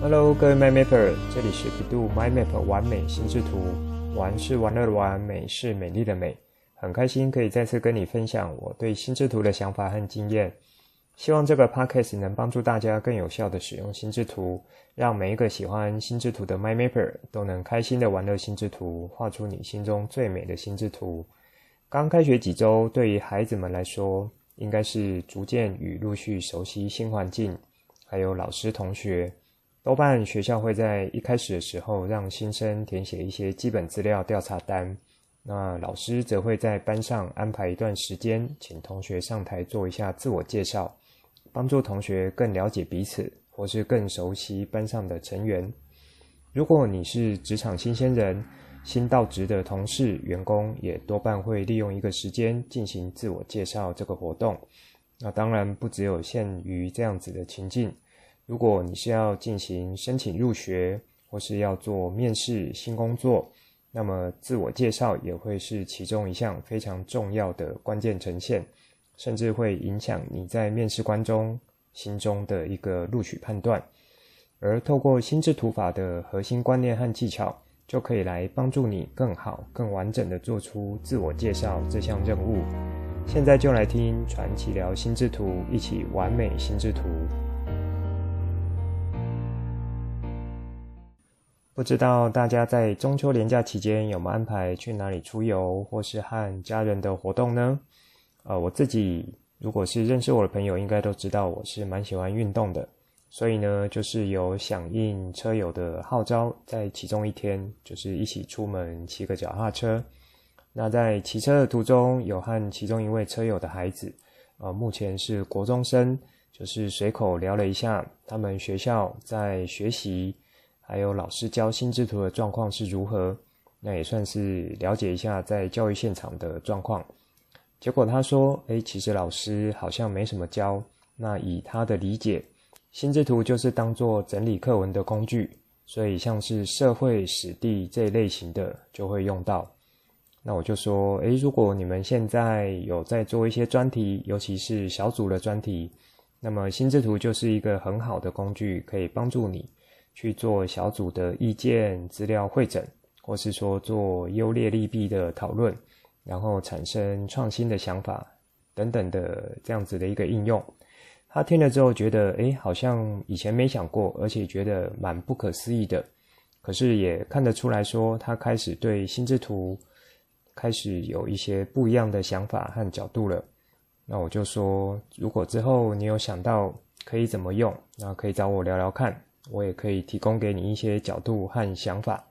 Hello，各位 MyMapper，这里是 bEDU My Map 完美心智图，玩是玩乐的玩，美是美丽的美。很开心可以再次跟你分享我对心智图的想法和经验。希望这个 podcast 能帮助大家更有效地使用心智图，让每一个喜欢心智图的 MyMapper 都能开心地玩乐心智图，画出你心中最美的心智图。刚开学几周，对于孩子们来说，应该是逐渐与陆续熟悉新环境，还有老师同学。多半学校会在一开始的时候让新生填写一些基本资料调查单，那老师则会在班上安排一段时间，请同学上台做一下自我介绍，帮助同学更了解彼此，或是更熟悉班上的成员。如果你是职场新鲜人，新到职的同事、员工也多半会利用一个时间进行自我介绍这个活动。那当然不只有限于这样子的情境。如果你是要进行申请入学，或是要做面试新工作，那么自我介绍也会是其中一项非常重要的关键呈现，甚至会影响你在面试官中心中的一个录取判断。而透过心智图法的核心观念和技巧，就可以来帮助你更好、更完整地做出自我介绍这项任务。现在就来听传奇聊心智图，一起完美心智图。不知道大家在中秋连假期间有没有安排去哪里出游，或是和家人的活动呢？呃，我自己如果是认识我的朋友，应该都知道我是蛮喜欢运动的，所以呢，就是有响应车友的号召，在其中一天就是一起出门骑个脚踏车。那在骑车的途中，有和其中一位车友的孩子，呃，目前是国中生，就是随口聊了一下他们学校在学习。还有老师教心智图的状况是如何？那也算是了解一下在教育现场的状况。结果他说：“诶，其实老师好像没什么教。那以他的理解，心智图就是当做整理课文的工具，所以像是社会史地这一类型的就会用到。那我就说：诶，如果你们现在有在做一些专题，尤其是小组的专题，那么心智图就是一个很好的工具，可以帮助你。”去做小组的意见资料会诊，或是说做优劣利弊的讨论，然后产生创新的想法等等的这样子的一个应用。他听了之后觉得，诶，好像以前没想过，而且觉得蛮不可思议的。可是也看得出来说，他开始对心智图开始有一些不一样的想法和角度了。那我就说，如果之后你有想到可以怎么用，那可以找我聊聊看。我也可以提供给你一些角度和想法。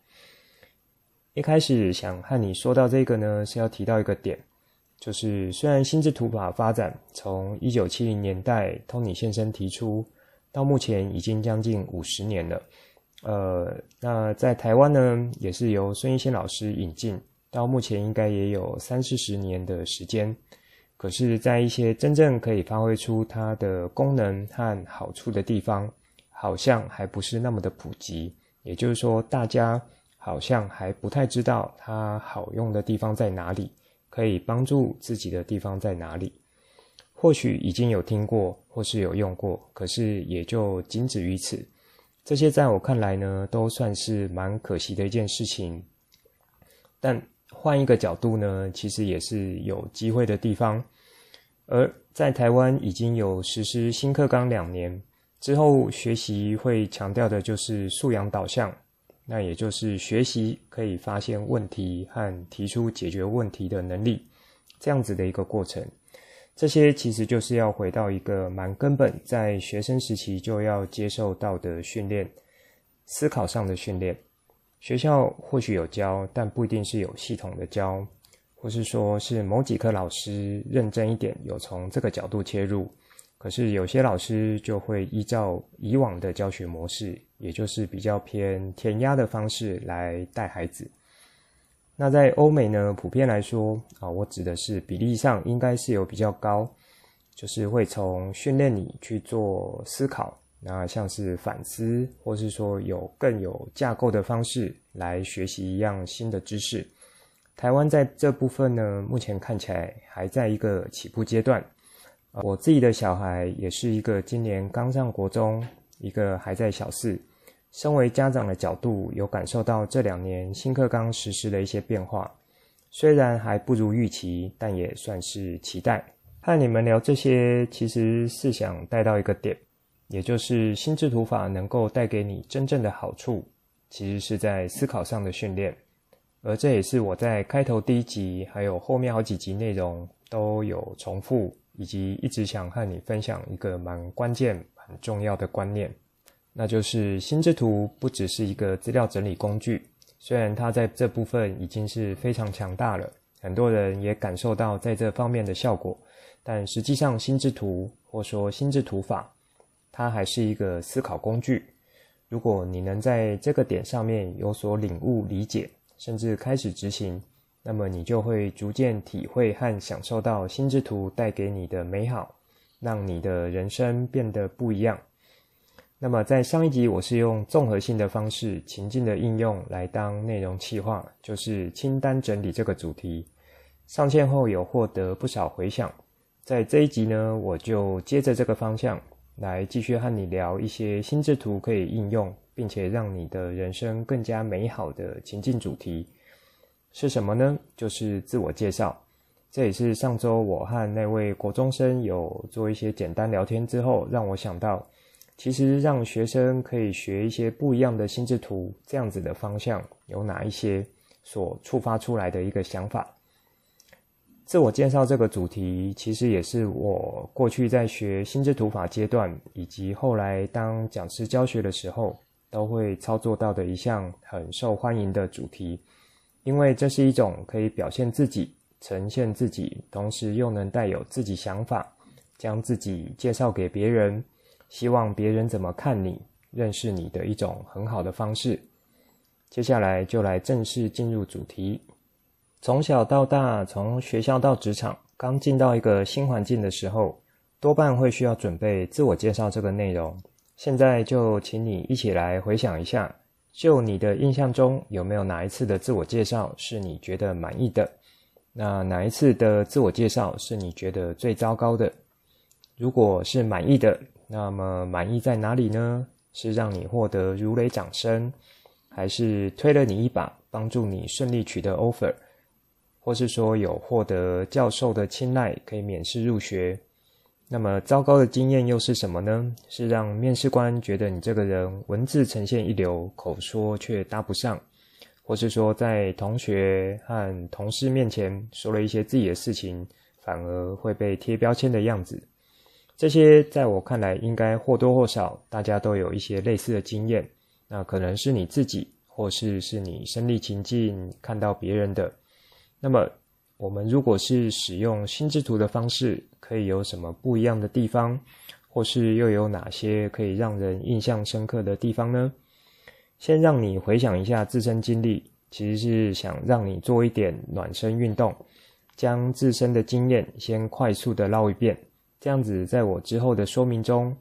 一开始想和你说到这个呢，是要提到一个点，就是虽然心智图法发展从一九七零年代托尼先生提出，到目前已经将近五十年了。呃，那在台湾呢，也是由孙逸仙老师引进，到目前应该也有三四十年的时间。可是，在一些真正可以发挥出它的功能和好处的地方，好像还不是那么的普及，也就是说，大家好像还不太知道它好用的地方在哪里，可以帮助自己的地方在哪里。或许已经有听过，或是有用过，可是也就仅止于此。这些在我看来呢，都算是蛮可惜的一件事情。但换一个角度呢，其实也是有机会的地方。而在台湾已经有实施新课纲两年。之后学习会强调的就是素养导向，那也就是学习可以发现问题和提出解决问题的能力，这样子的一个过程。这些其实就是要回到一个蛮根本，在学生时期就要接受到的训练，思考上的训练。学校或许有教，但不一定是有系统的教，或是说是某几科老师认真一点，有从这个角度切入。可是有些老师就会依照以往的教学模式，也就是比较偏填鸭的方式来带孩子。那在欧美呢，普遍来说啊，我指的是比例上应该是有比较高，就是会从训练你去做思考，那像是反思，或是说有更有架构的方式来学习一样新的知识。台湾在这部分呢，目前看起来还在一个起步阶段。我自己的小孩也是一个今年刚上国中，一个还在小四。身为家长的角度，有感受到这两年新课纲实施的一些变化，虽然还不如预期，但也算是期待。和你们聊这些，其实是想带到一个点，也就是心智图法能够带给你真正的好处，其实是在思考上的训练。而这也是我在开头第一集，还有后面好几集内容都有重复，以及一直想和你分享一个蛮关键、很重要的观念。那就是心智图不只是一个资料整理工具，虽然它在这部分已经是非常强大了，很多人也感受到在这方面的效果，但实际上心智图或说心智图法，它还是一个思考工具。如果你能在这个点上面有所领悟、理解，甚至开始执行，那么你就会逐渐体会和享受到心智图带给你的美好，让你的人生变得不一样。那么在上一集，我是用综合性的方式、情境的应用来当内容企划，就是清单整理这个主题。上线后有获得不少回响，在这一集呢，我就接着这个方向来继续和你聊一些心智图可以应用，并且让你的人生更加美好的情境主题是什么呢？就是自我介绍。这也是上周我和那位国中生有做一些简单聊天之后，让我想到。其实让学生可以学一些不一样的心智图，这样子的方向有哪一些所触发出来的一个想法？自我介绍这个主题，其实也是我过去在学心智图法阶段，以及后来当讲师教学的时候，都会操作到的一项很受欢迎的主题，因为这是一种可以表现自己、呈现自己，同时又能带有自己想法，将自己介绍给别人。希望别人怎么看你、认识你的一种很好的方式。接下来就来正式进入主题。从小到大，从学校到职场，刚进到一个新环境的时候，多半会需要准备自我介绍这个内容。现在就请你一起来回想一下，就你的印象中，有没有哪一次的自我介绍是你觉得满意的？那哪一次的自我介绍是你觉得最糟糕的？如果是满意的，那么满意在哪里呢？是让你获得如雷掌声，还是推了你一把，帮助你顺利取得 offer，或是说有获得教授的青睐，可以免试入学？那么糟糕的经验又是什么呢？是让面试官觉得你这个人文字呈现一流，口说却搭不上，或是说在同学和同事面前说了一些自己的事情，反而会被贴标签的样子。这些在我看来，应该或多或少大家都有一些类似的经验。那可能是你自己，或是是你身历其境看到别人的。那么，我们如果是使用心智图的方式，可以有什么不一样的地方？或是又有哪些可以让人印象深刻的地方呢？先让你回想一下自身经历，其实是想让你做一点暖身运动，将自身的经验先快速的绕一遍。这样子，在我之后的说明中，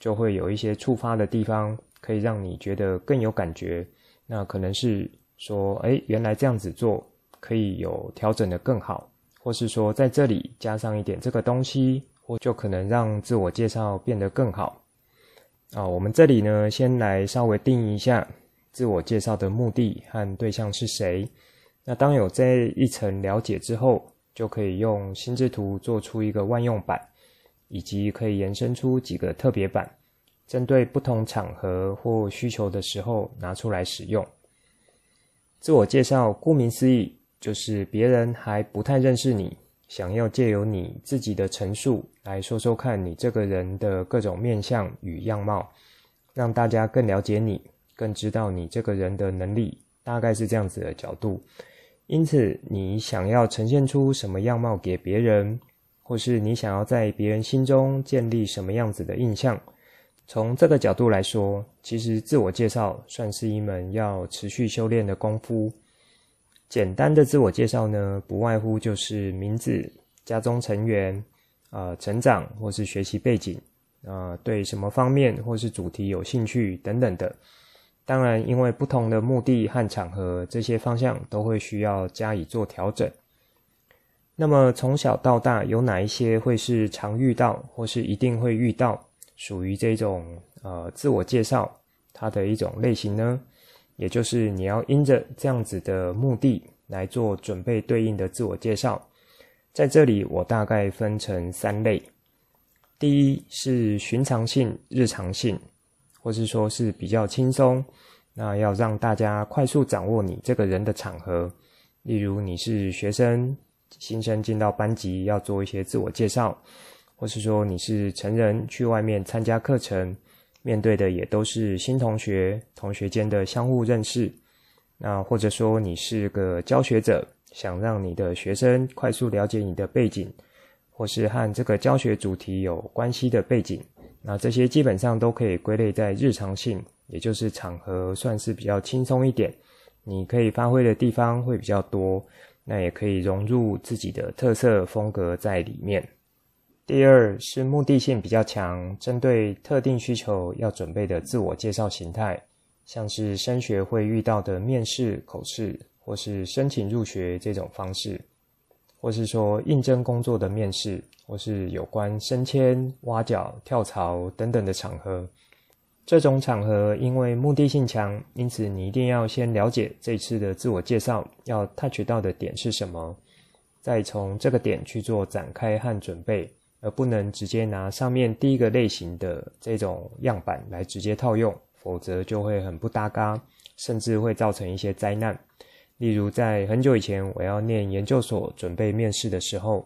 就会有一些触发的地方，可以让你觉得更有感觉。那可能是说，哎，原来这样子做可以有调整的更好，或是说在这里加上一点这个东西，或就可能让自我介绍变得更好。啊，我们这里呢，先来稍微定义一下自我介绍的目的和对象是谁。那当有这一层了解之后，就可以用心智图做出一个万用版。以及可以延伸出几个特别版，针对不同场合或需求的时候拿出来使用。自我介绍，顾名思义，就是别人还不太认识你，想要借由你自己的陈述来说说看你这个人的各种面相与样貌，让大家更了解你，更知道你这个人的能力，大概是这样子的角度。因此，你想要呈现出什么样貌给别人？或是你想要在别人心中建立什么样子的印象？从这个角度来说，其实自我介绍算是一门要持续修炼的功夫。简单的自我介绍呢，不外乎就是名字、家中成员、呃，成长或是学习背景，呃，对什么方面或是主题有兴趣等等的。当然，因为不同的目的和场合，这些方向都会需要加以做调整。那么从小到大，有哪一些会是常遇到，或是一定会遇到，属于这种呃自我介绍它的一种类型呢？也就是你要因着这样子的目的来做准备对应的自我介绍。在这里，我大概分成三类。第一是寻常性、日常性，或是说是比较轻松，那要让大家快速掌握你这个人的场合。例如你是学生，新生进到班级要做一些自我介绍，或是说你是成人去外面参加课程，面对的也都是新同学，同学间的相互认识。那或者说你是个教学者。想让你的学生快速了解你的背景，或是和这个教学主题有关系的背景，那这些基本上都可以归类在日常性，也就是场合算是比较轻松一点，你可以发挥的地方会比较多，那也可以融入自己的特色风格在里面。第二是目的性比较强，针对特定需求要准备的自我介绍形态，像是升学会遇到的面试、口试。或是申请入学这种方式，或是说应征工作的面试，或是有关升迁、挖角、跳槽等等的场合，这种场合因为目的性强，因此你一定要先了解这次的自我介绍要 touch 到的点是什么，再从这个点去做展开和准备，而不能直接拿上面第一个类型的这种样板来直接套用，否则就会很不搭嘎，甚至会造成一些灾难。例如，在很久以前，我要念研究所准备面试的时候，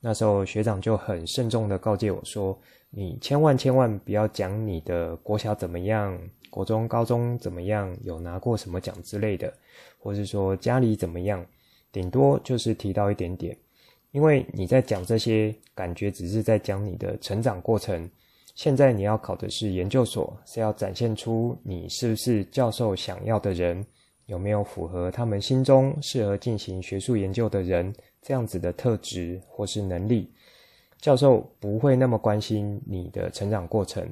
那时候学长就很慎重的告诫我说：“你千万千万不要讲你的国小怎么样，国中、高中怎么样，有拿过什么奖之类的，或是说家里怎么样，顶多就是提到一点点，因为你在讲这些，感觉只是在讲你的成长过程。现在你要考的是研究所，是要展现出你是不是教授想要的人。”有没有符合他们心中适合进行学术研究的人这样子的特质或是能力？教授不会那么关心你的成长过程，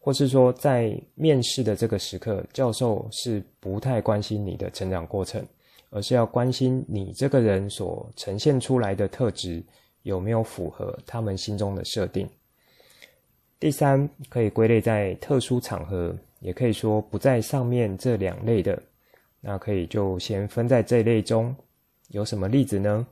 或是说在面试的这个时刻，教授是不太关心你的成长过程，而是要关心你这个人所呈现出来的特质有没有符合他们心中的设定。第三，可以归类在特殊场合，也可以说不在上面这两类的。那可以就先分在这一类中，有什么例子呢？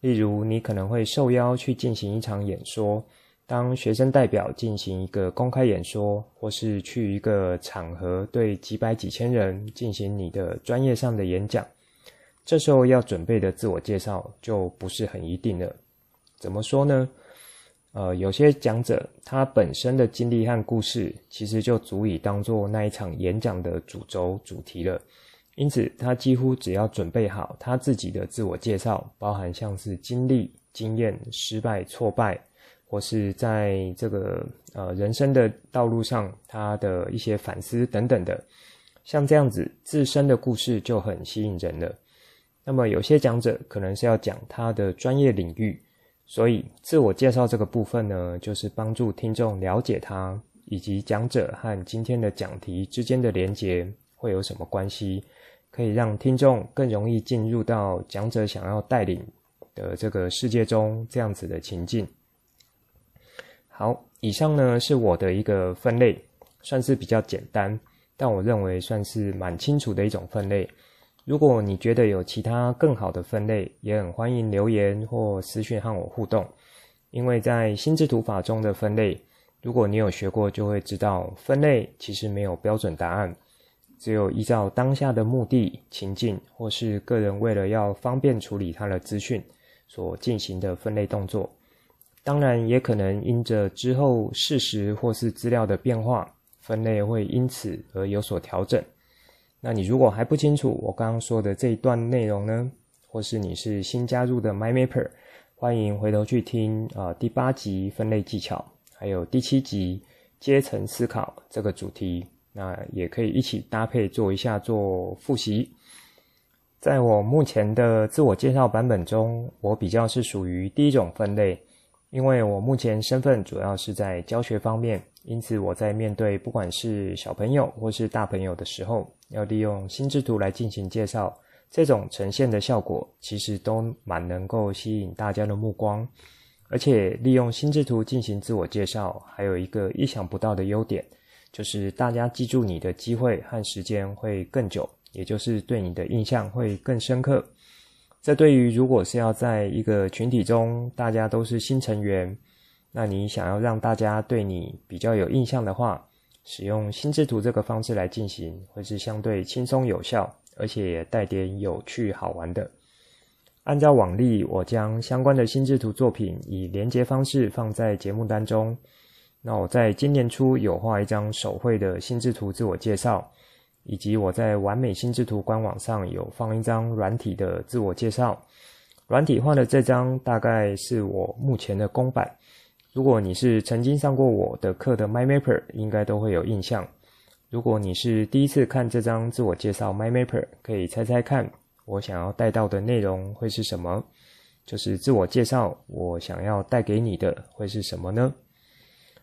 例如，你可能会受邀去进行一场演说，当学生代表进行一个公开演说，或是去一个场合对几百几千人进行你的专业上的演讲，这时候要准备的自我介绍就不是很一定了。怎么说呢？呃，有些讲者他本身的经历和故事，其实就足以当做那一场演讲的主轴主题了。因此，他几乎只要准备好他自己的自我介绍，包含像是经历、经验、失败、挫败，或是在这个呃人生的道路上他的一些反思等等的，像这样子自身的故事就很吸引人了。那么，有些讲者可能是要讲他的专业领域，所以自我介绍这个部分呢，就是帮助听众了解他以及讲者和今天的讲题之间的连结会有什么关系。可以让听众更容易进入到讲者想要带领的这个世界中，这样子的情境。好，以上呢是我的一个分类，算是比较简单，但我认为算是蛮清楚的一种分类。如果你觉得有其他更好的分类，也很欢迎留言或私讯和我互动。因为在心智图法中的分类，如果你有学过，就会知道分类其实没有标准答案。只有依照当下的目的、情境，或是个人为了要方便处理他的资讯所进行的分类动作，当然也可能因着之后事实或是资料的变化，分类会因此而有所调整。那你如果还不清楚我刚刚说的这一段内容呢，或是你是新加入的 MyMapper，欢迎回头去听啊、呃、第八集分类技巧，还有第七集阶层思考这个主题。那也可以一起搭配做一下做复习。在我目前的自我介绍版本中，我比较是属于第一种分类，因为我目前身份主要是在教学方面，因此我在面对不管是小朋友或是大朋友的时候，要利用心智图来进行介绍，这种呈现的效果其实都蛮能够吸引大家的目光。而且利用心智图进行自我介绍，还有一个意想不到的优点，就是大家记住你的机会和时间会更久，也就是对你的印象会更深刻。这对于如果是要在一个群体中，大家都是新成员，那你想要让大家对你比较有印象的话，使用心智图这个方式来进行，会是相对轻松有效，而且也带点有趣好玩的。按照往例，我将相关的心智图作品以连结方式放在节目当中。那我在今年初有画一张手绘的心智图自我介绍，以及我在完美心智图官网上有放一张软体的自我介绍。软体画的这张大概是我目前的公版。如果你是曾经上过我的课的 MyMapper，应该都会有印象。如果你是第一次看这张自我介绍 MyMapper，可以猜猜看。我想要带到的内容会是什么？就是自我介绍，我想要带给你的会是什么呢？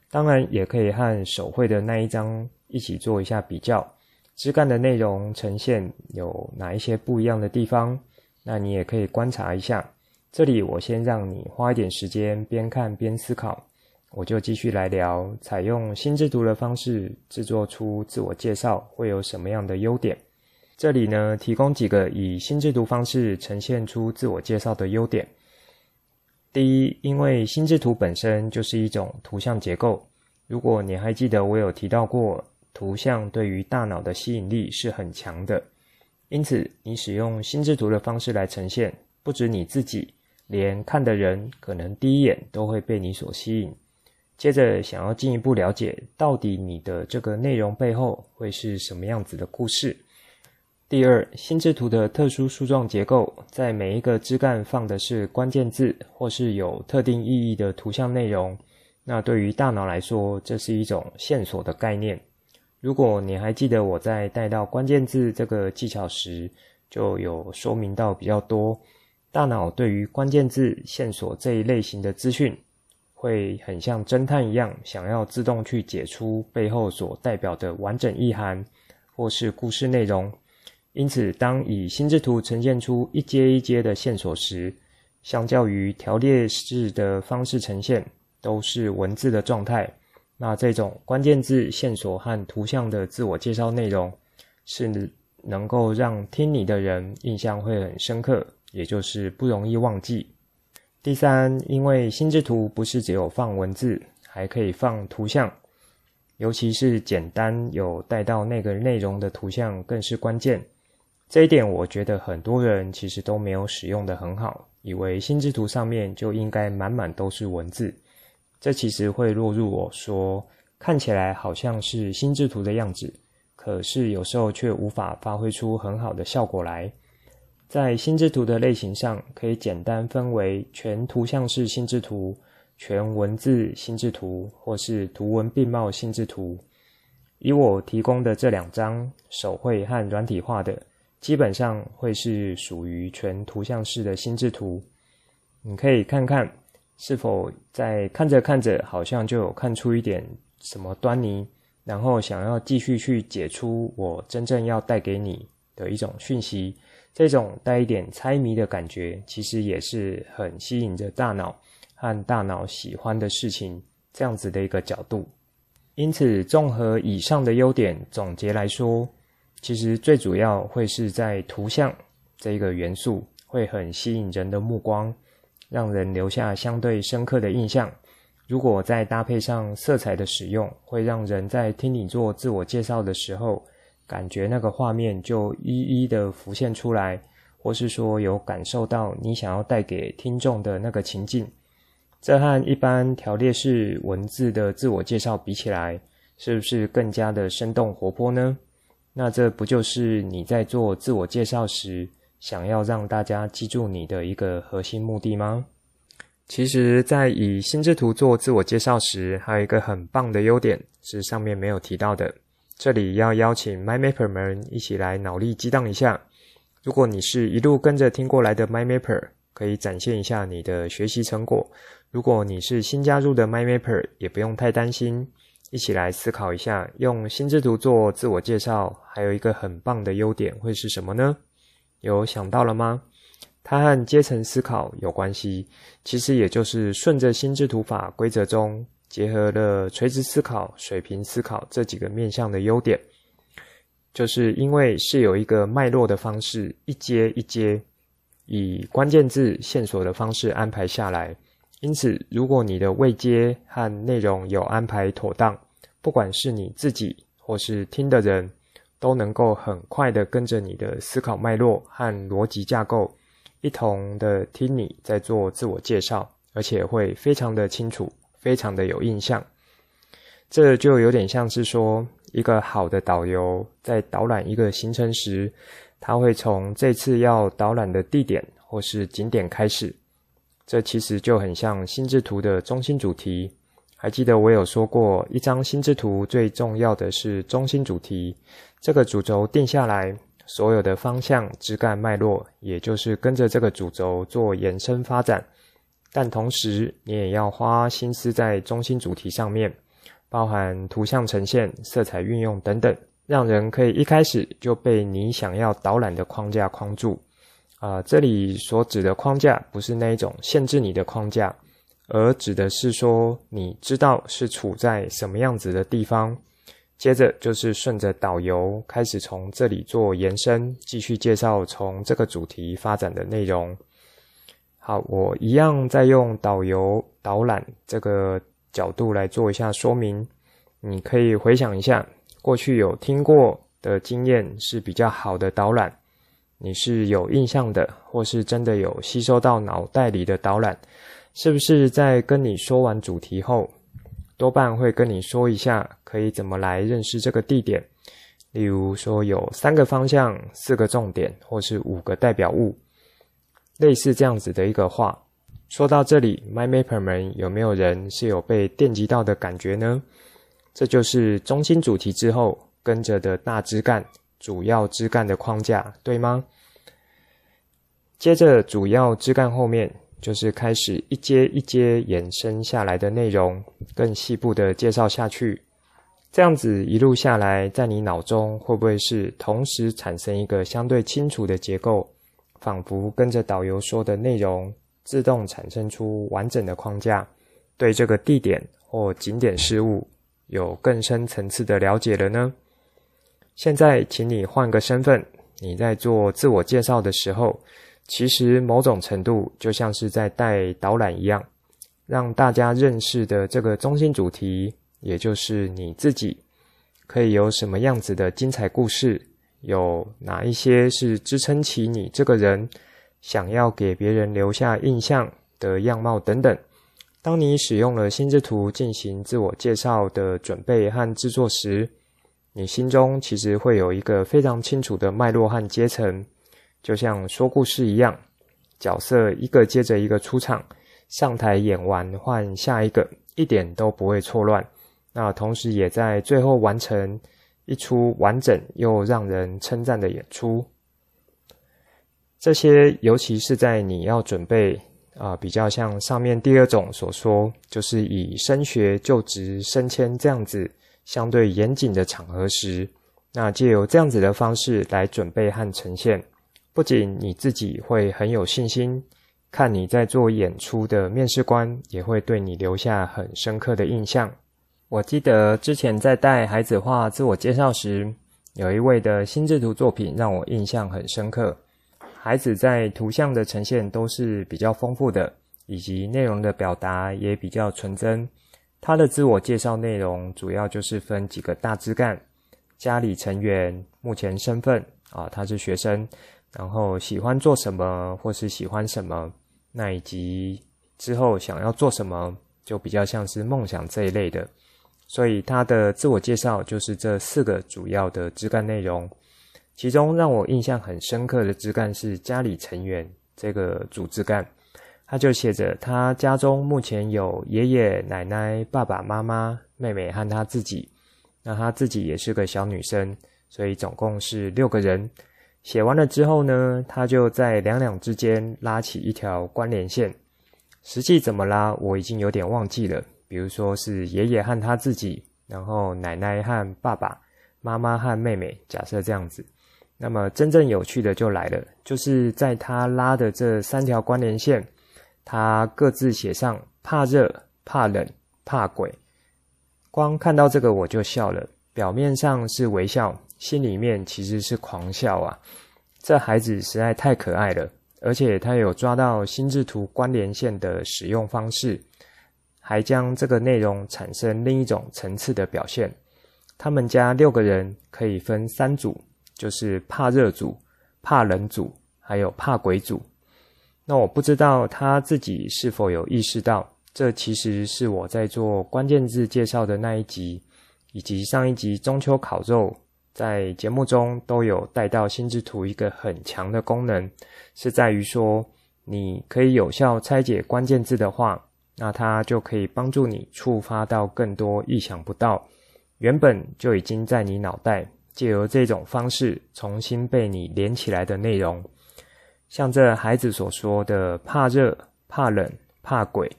当然，也可以和手绘的那一张一起做一下比较，枝干的内容呈现有哪一些不一样的地方？那你也可以观察一下。这里我先让你花一点时间边看边思考，我就继续来聊，采用心智图的方式制作出自我介绍会有什么样的优点。这里呢，提供几个以心智图方式呈现出自我介绍的优点。第一，因为心智图本身就是一种图像结构，如果你还记得我有提到过，图像对于大脑的吸引力是很强的，因此你使用心智图的方式来呈现，不止你自己，连看的人可能第一眼都会被你所吸引，接着想要进一步了解到底你的这个内容背后会是什么样子的故事。第二，心智图的特殊树状结构，在每一个枝干放的是关键字或是有特定意义的图像内容。那对于大脑来说，这是一种线索的概念。如果你还记得我在带到关键字这个技巧时，就有说明到比较多。大脑对于关键字线索这一类型的资讯，会很像侦探一样，想要自动去解出背后所代表的完整意涵，或是故事内容。因此，当以心智图呈现出一阶一阶的线索时，相较于条列式的方式呈现，都是文字的状态。那这种关键字线索和图像的自我介绍内容，是能够让听你的人印象会很深刻，也就是不容易忘记。第三，因为心智图不是只有放文字，还可以放图像，尤其是简单有带到那个内容的图像，更是关键。这一点我觉得很多人其实都没有使用得很好，以为心智图上面就应该满满都是文字，这其实会落入我说看起来好像是心智图的样子，可是有时候却无法发挥出很好的效果来。在心智图的类型上，可以简单分为全图像式心智图、全文字心智图，或是图文并茂心智图。以我提供的这两张手绘和软体画的。基本上会是属于全图像式的心智图，你可以看看是否在看着看着，好像就有看出一点什么端倪，然后想要继续去解出我真正要带给你的一种讯息。这种带一点猜谜的感觉，其实也是很吸引着大脑和大脑喜欢的事情，这样子的一个角度。因此，综合以上的优点，总结来说。其实最主要会是在图像这一个元素会很吸引人的目光，让人留下相对深刻的印象。如果再搭配上色彩的使用，会让人在听你做自我介绍的时候，感觉那个画面就一一的浮现出来，或是说有感受到你想要带给听众的那个情境。这和一般条列式文字的自我介绍比起来，是不是更加的生动活泼呢？那这不就是你在做自我介绍时，想要让大家记住你的一个核心目的吗？其实，在以心智图做自我介绍时，还有一个很棒的优点是上面没有提到的。这里要邀请 MyMapper 们一起来脑力激荡一下。如果你是一路跟着听过来的 MyMapper，可以展现一下你的学习成果；如果你是新加入的 MyMapper，也不用太担心。一起来思考一下，用心智图做自我介绍，还有一个很棒的优点会是什么呢？有想到了吗？它和阶层思考有关系，其实也就是顺着心智图法规则中结合了垂直思考、水平思考这几个面向的优点，就是因为是有一个脉络的方式，一阶一阶以关键字线索的方式安排下来，因此如果你的位阶和内容有安排妥当，不管是你自己或是听的人，都能够很快的跟着你的思考脉络和逻辑架构。一同的听你在做自我介绍，而且会非常的清楚，非常的有印象。这就有点像是说，一个好的导游在导览一个行程时，他会从这次要导览的地点或是景点开始。这其实就很像心智图的中心主题。还记得我有说过，一张心智图最重要的是中心主题，这个主轴定下来。所有的方向、枝干、脉络，也就是跟着这个主轴做延伸发展。但同时，你也要花心思在中心主题上面，包含图像呈现、色彩运用等等，让人可以一开始就被你想要导览的框架框住。啊、呃，这里所指的框架，不是那一种限制你的框架，而指的是说，你知道是处在什么样子的地方。接着就是顺着导游开始从这里做延伸，继续介绍从这个主题发展的内容。好，我一样再用导游导览这个角度来做一下说明。你可以回想一下，过去有听过的经验是比较好的导览，你是有印象的，或是真的有吸收到脑袋里的导览，是不是在跟你说完主题后，多半会跟你说一下，可以怎么来认识这个地点。例如说，有三个方向、四个重点，或是五个代表物，类似这样子的一个话。说到这里 my maper 们有没有人是有被电击到的感觉呢？这就是中心主题之后跟着的大枝干、主要枝干的框架，对吗？接着主要枝干后面。就是开始一阶一阶延伸下来的内容，更细部的介绍下去。这样子一路下来，在你脑中会不会是同时产生一个相对清楚的结构，仿佛跟着导游说的内容，自动产生出完整的框架，对这个地点或景点事物有更深层次的了解了呢？现在，请你换个身份，你在做自我介绍的时候。其实某种程度就像是在带导览一样，让大家认识的这个中心主题，也就是你自己，可以有什么样子的精彩故事，有哪一些是支撑起你这个人想要给别人留下印象的样貌等等。当你使用了心智图进行自我介绍的准备和制作时，你心中其实会有一个非常清楚的脉络和阶层。就像说故事一样，角色一个接着一个出场，上台演完换下一个，一点都不会错乱。那同时也在最后完成一出完整又让人称赞的演出。这些尤其是在你要准备啊、比较像上面第二种所说，就是以升学、就职、升迁这样子相对严谨的场合时，那借由这样子的方式来准备和呈现。不仅你自己会很有信心，看你在做演出的面试官也会对你留下很深刻的印象。我记得之前在带孩子画自我介绍时，有一位的心智图作品让我印象很深刻。孩子在图像的呈现都是比较丰富的，以及内容的表达也比较纯真。他的自我介绍内容主要就是分几个大枝干：家里成员、目前身份啊，他是学生。然后喜欢做什么，或是喜欢什么，那以及之后想要做什么，就比较像是梦想这一类的。所以他的自我介绍就是这四个主要的枝干内容。其中让我印象很深刻的枝干是家里成员这个主枝干，他就写着他家中目前有爷爷奶奶、爸爸妈妈、妹妹和他自己。那他自己也是个小女生，所以总共是六个人。写完了之后呢，他就在两两之间拉起一条关联线。实际怎么拉，我已经有点忘记了。比如说是爷爷和他自己，然后奶奶和爸爸，妈妈和妹妹，假设这样子。那么真正有趣的就来了，就是在他拉的这三条关联线，他各自写上怕热、怕冷、怕鬼。光看到这个我就笑了，表面上是微笑，心里面其实是狂笑啊！这孩子实在太可爱了，而且他有抓到心智图关联线的使用方式，还将这个内容产生另一种层次的表现。他们家六个人可以分三组。就是怕热组、怕冷组，还有怕鬼组。那我不知道他自己是否有意识到，这其实是我在做关键字介绍的那一集，以及上一集中秋烤肉，在节目中都有带到心智图一个很强的功能，是在于说，你可以有效拆解关键字的话，那它就可以帮助你触发到更多意想不到，原本就已经在你脑袋。借由这种方式重新被你连起来的内容，像这孩子所说的怕热、怕冷、怕鬼，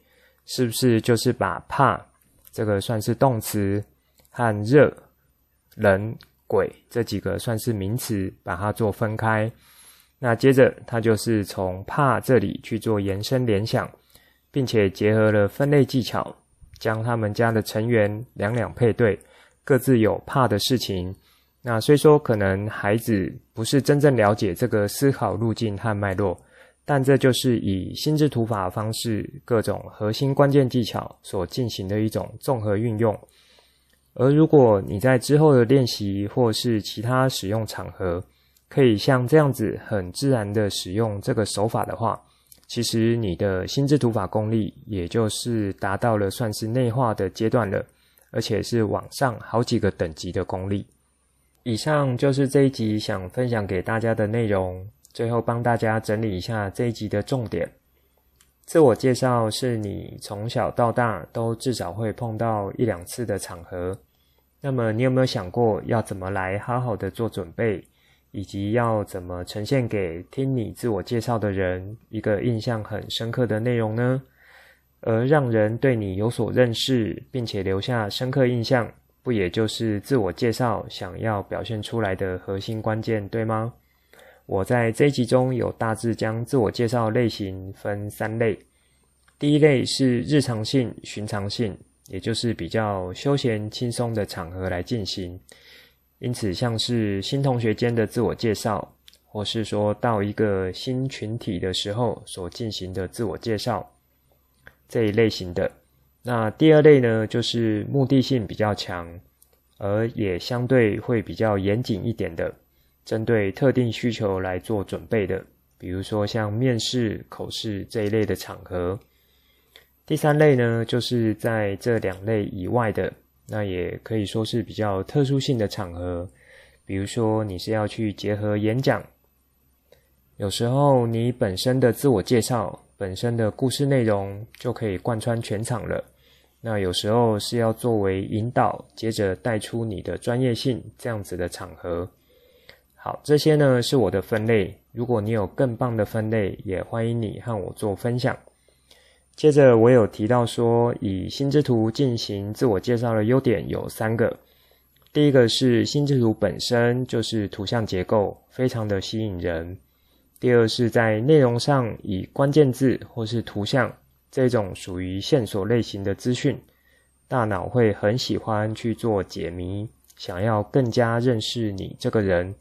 是不是就是把怕这个算是动词，和热、冷、鬼这几个算是名词，把它做分开？那接着他就是从怕这里去做延伸联想，并且结合了分类技巧，将他们家的成员两两配对，各自有怕的事情。那虽说可能孩子不是真正了解这个思考路径和脉络，但这就是以心智图法方式各种核心关键技巧所进行的一种综合运用。而如果你在之后的练习或是其他使用场合，可以像这样子很自然的使用这个手法的话，其实你的心智图法功力也就是达到了算是内化的阶段了，而且是往上好几个等级的功力。以上就是这一集想分享给大家的内容。最后帮大家整理一下这一集的重点。自我介绍是你从小到大都至少会碰到一两次的场合。那么你有没有想过要怎么来好好的做准备，以及要怎么呈现给听你自我介绍的人一个印象很深刻的内容呢？而让人对你有所认识，并且留下深刻印象。不也就是自我介绍想要表现出来的核心关键，对吗？我在这一集中有大致将自我介绍类型分三类。第一类是日常性、寻常性，也就是比较休闲轻松的场合来进行。因此，像是新同学间的自我介绍，或是说到一个新群体的时候所进行的自我介绍，这一类型的。那第二类呢，就是目的性比较强，而也相对会比较严谨一点的，针对特定需求来做准备的，比如说像面试、口试这一类的场合。第三类呢，就是在这两类以外的，那也可以说是比较特殊性的场合，比如说你是要去结合演讲，有时候你本身的自我介绍、本身的故事内容就可以贯穿全场了。那有时候是要作为引导，接着带出你的专业性这样子的场合。好，这些呢是我的分类。如果你有更棒的分类，也欢迎你和我做分享。接着我有提到说，以心智图进行自我介绍的优点有三个。第一个是心智图本身就是图像结构，非常的吸引人。第二是在内容上以关键字或是图像。这种属于线索类型的资讯，大脑会很喜欢去做解谜，想要更加认识你这个人。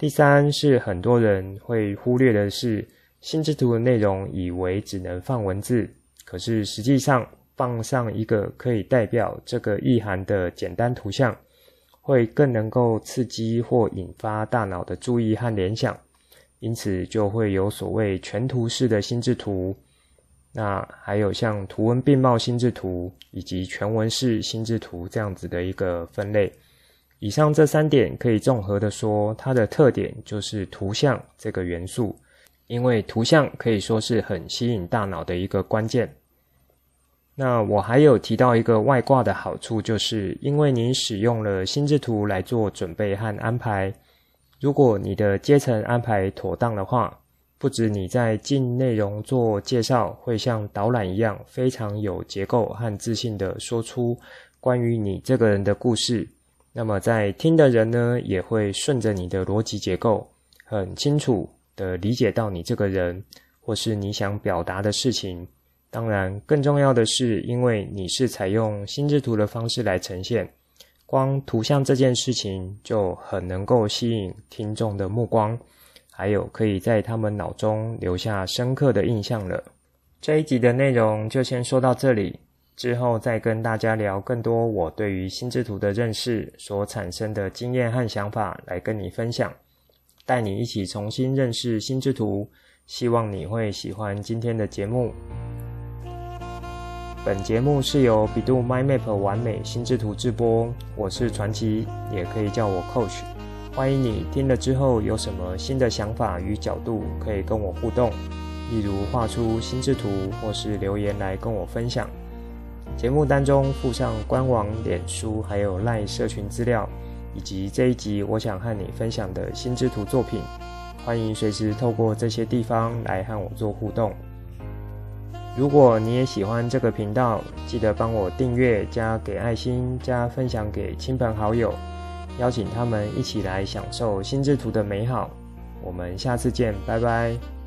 第三是很多人会忽略的是，心智图的内容以为只能放文字，可是实际上放上一个可以代表这个意涵的简单图像，会更能够刺激或引发大脑的注意和联想，因此就会有所谓全图式的心智图。那还有像图文并茂心智图以及全文式心智图这样子的一个分类。以上这三点可以综合的说，它的特点就是图像这个元素，因为图像可以说是很吸引大脑的一个关键。那我还有提到一个外挂的好处，就是因为你使用了心智图来做准备和安排，如果你的阶层安排妥当的话。不止你在进内容做介绍，会像导览一样非常有结构和自信地说出关于你这个人的故事。那么在听的人呢，也会顺着你的逻辑结构，很清楚的理解到你这个人，或是你想表达的事情。当然，更重要的是，因为你是采用心智图的方式来呈现，光图像这件事情就很能够吸引听众的目光，还有可以在他们脑中留下深刻的印象了。这一集的内容就先说到这里。之后再跟大家聊更多我对于心智图的认识所产生的经验和想法，来跟你分享，带你一起重新认识心智图。希望你会喜欢今天的节目。本节目是由百度 MindMap 完美心智图制播，我是传奇，也可以叫我 Coach。欢迎你听了之后有什么新的想法与角度，可以跟我互动，例如画出心智图，或是留言来跟我分享。节目当中附上官网、脸书，还有 LINE 社群资料，以及这一集我想和你分享的心智图作品。欢迎随时透过这些地方来和我做互动。如果你也喜欢这个频道，记得帮我订阅、加给爱心、加分享给亲朋好友，邀请他们一起来享受心智图的美好。我们下次见，拜拜。